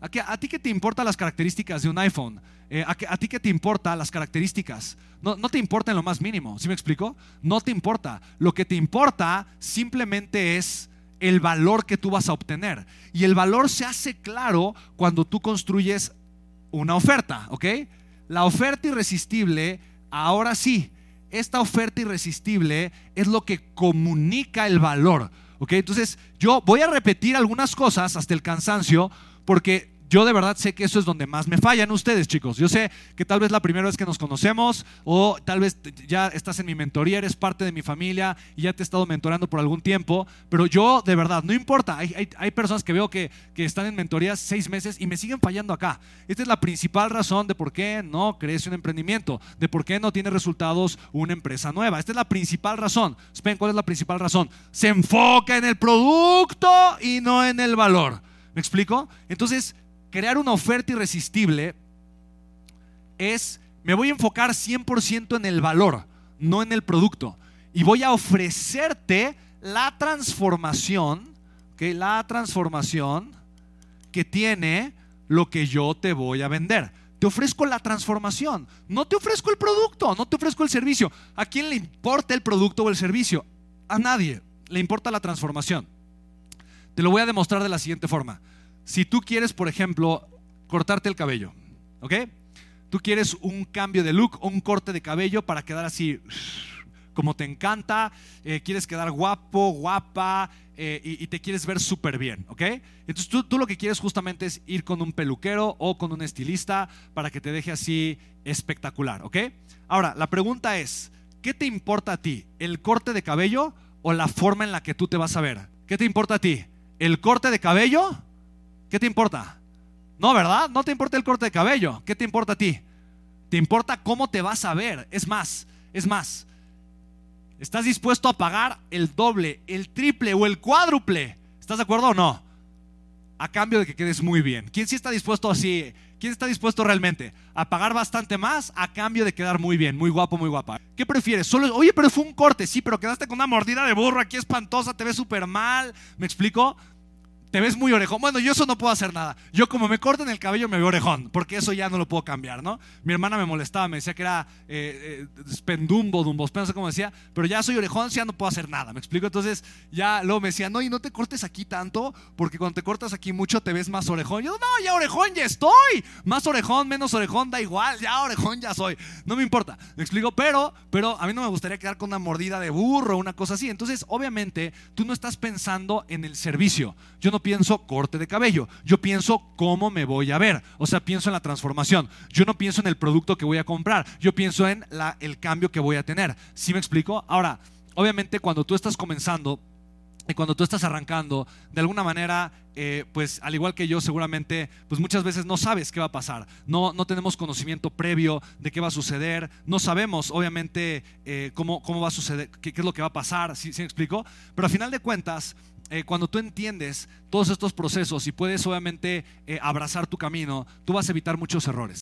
¿A, a ti qué te importan las características de un iPhone? Eh, ¿a, ti qué te importa las características? No, no te importa en lo más mínimo, ¿sí me explico? No te importa. Lo que te importa simplemente es el valor que tú vas a obtener. Y el valor se hace claro cuando tú construyes una oferta, ¿ok? La oferta irresistible, ahora sí, esta oferta irresistible es lo que comunica el valor, ¿ok? Entonces, yo voy a repetir algunas cosas hasta el cansancio porque yo de verdad sé que eso es donde más me fallan ustedes, chicos. Yo sé que tal vez la primera vez que nos conocemos o tal vez ya estás en mi mentoría, eres parte de mi familia y ya te he estado mentorando por algún tiempo, pero yo de verdad, no importa, hay, personas que veo que, que, están en mentoría seis meses y me siguen fallando acá. Esta es la principal razón de por qué no crece un emprendimiento, de por qué no tiene resultados una empresa nueva. Esta es la principal razón. Spen, ¿cuál es la principal razón? Se enfoca en el producto y no en el valor. ¿Me explico? Entonces, crear una oferta irresistible es, me voy a enfocar 100% en el valor, no en el producto. Y voy a ofrecerte la transformación, que la transformación que tiene lo que yo te voy a vender. Te ofrezco la transformación, no te ofrezco el producto, no te ofrezco el servicio. ¿A quién le importa el producto o el servicio? A nadie. Le importa la transformación. Te lo voy a demostrar de la siguiente forma. Si tú quieres, por ejemplo, cortarte el cabello, ¿ok? Tú quieres un cambio de look o un corte de cabello para quedar así como te encanta, eh, quieres quedar guapo, guapa eh, y, te quieres ver súper bien, ¿ok? Entonces tú, tú, lo que quieres justamente es ir con un peluquero o con un estilista para que te deje así espectacular, ¿ok? Ahora, la pregunta es, ¿qué te importa a ti? ¿El corte de cabello o la forma en la que tú te vas a ver? ¿Qué te importa a ti? ¿El corte de cabello ¿Qué te importa? No, ¿verdad? No te importa el corte de cabello. ¿Qué te importa a ti? Te importa cómo te vas a ver. Es más, es más. ¿Estás dispuesto a pagar el doble, el triple o el cuádruple? ¿Estás de acuerdo o no? A cambio de que quedes muy bien. ¿Quién sí está dispuesto así? ¿Quién está dispuesto realmente a pagar bastante más a cambio de quedar muy bien, muy guapo, muy guapa? ¿Qué prefieres? Oye, pero fue un corte, sí, pero quedaste con una mordida de burro aquí espantosa, te ves súper mal. ¿Me explico? Te ves muy orejón. Bueno, yo eso no puedo hacer nada. Yo como me corten el cabello me veo orejón, porque eso ya no lo puedo cambiar, ¿no? Mi hermana me molestaba, me decía que era eh, eh spendumbo, dumbo, no sé cómo decía, pero ya soy orejón, ya no puedo hacer nada, ¿me explico? Entonces ya luego me decía, no, y no te cortes aquí tanto, porque cuando te cortas aquí mucho te ves más orejón. Yo, no, ya orejón ya estoy. Más orejón, menos orejón, da igual, ya orejón ya soy. No me importa, ¿me explico? Pero, pero a mí no me gustaría quedar con una mordida de burro, una cosa así. Entonces, obviamente, tú no estás pensando en el servicio. Yo no pienso corte de cabello, yo pienso cómo me voy a ver, o sea, pienso en la transformación, yo no pienso en el producto que voy a comprar, yo pienso en la, el cambio que voy a tener. ¿Sí me explico? Ahora, obviamente cuando tú estás comenzando, y cuando tú estás arrancando, de alguna manera, eh, pues al igual que yo, seguramente, pues muchas veces no sabes qué va a pasar. No, no tenemos conocimiento previo de qué va a suceder. No sabemos, obviamente, eh, cómo, cómo va a suceder, qué, qué, es lo que va a pasar. ¿Sí, ¿Sí me explico? Pero al final de cuentas, eh, cuando tú entiendes todos estos procesos y puedes obviamente eh, abrazar tu camino, tú vas a evitar muchos errores.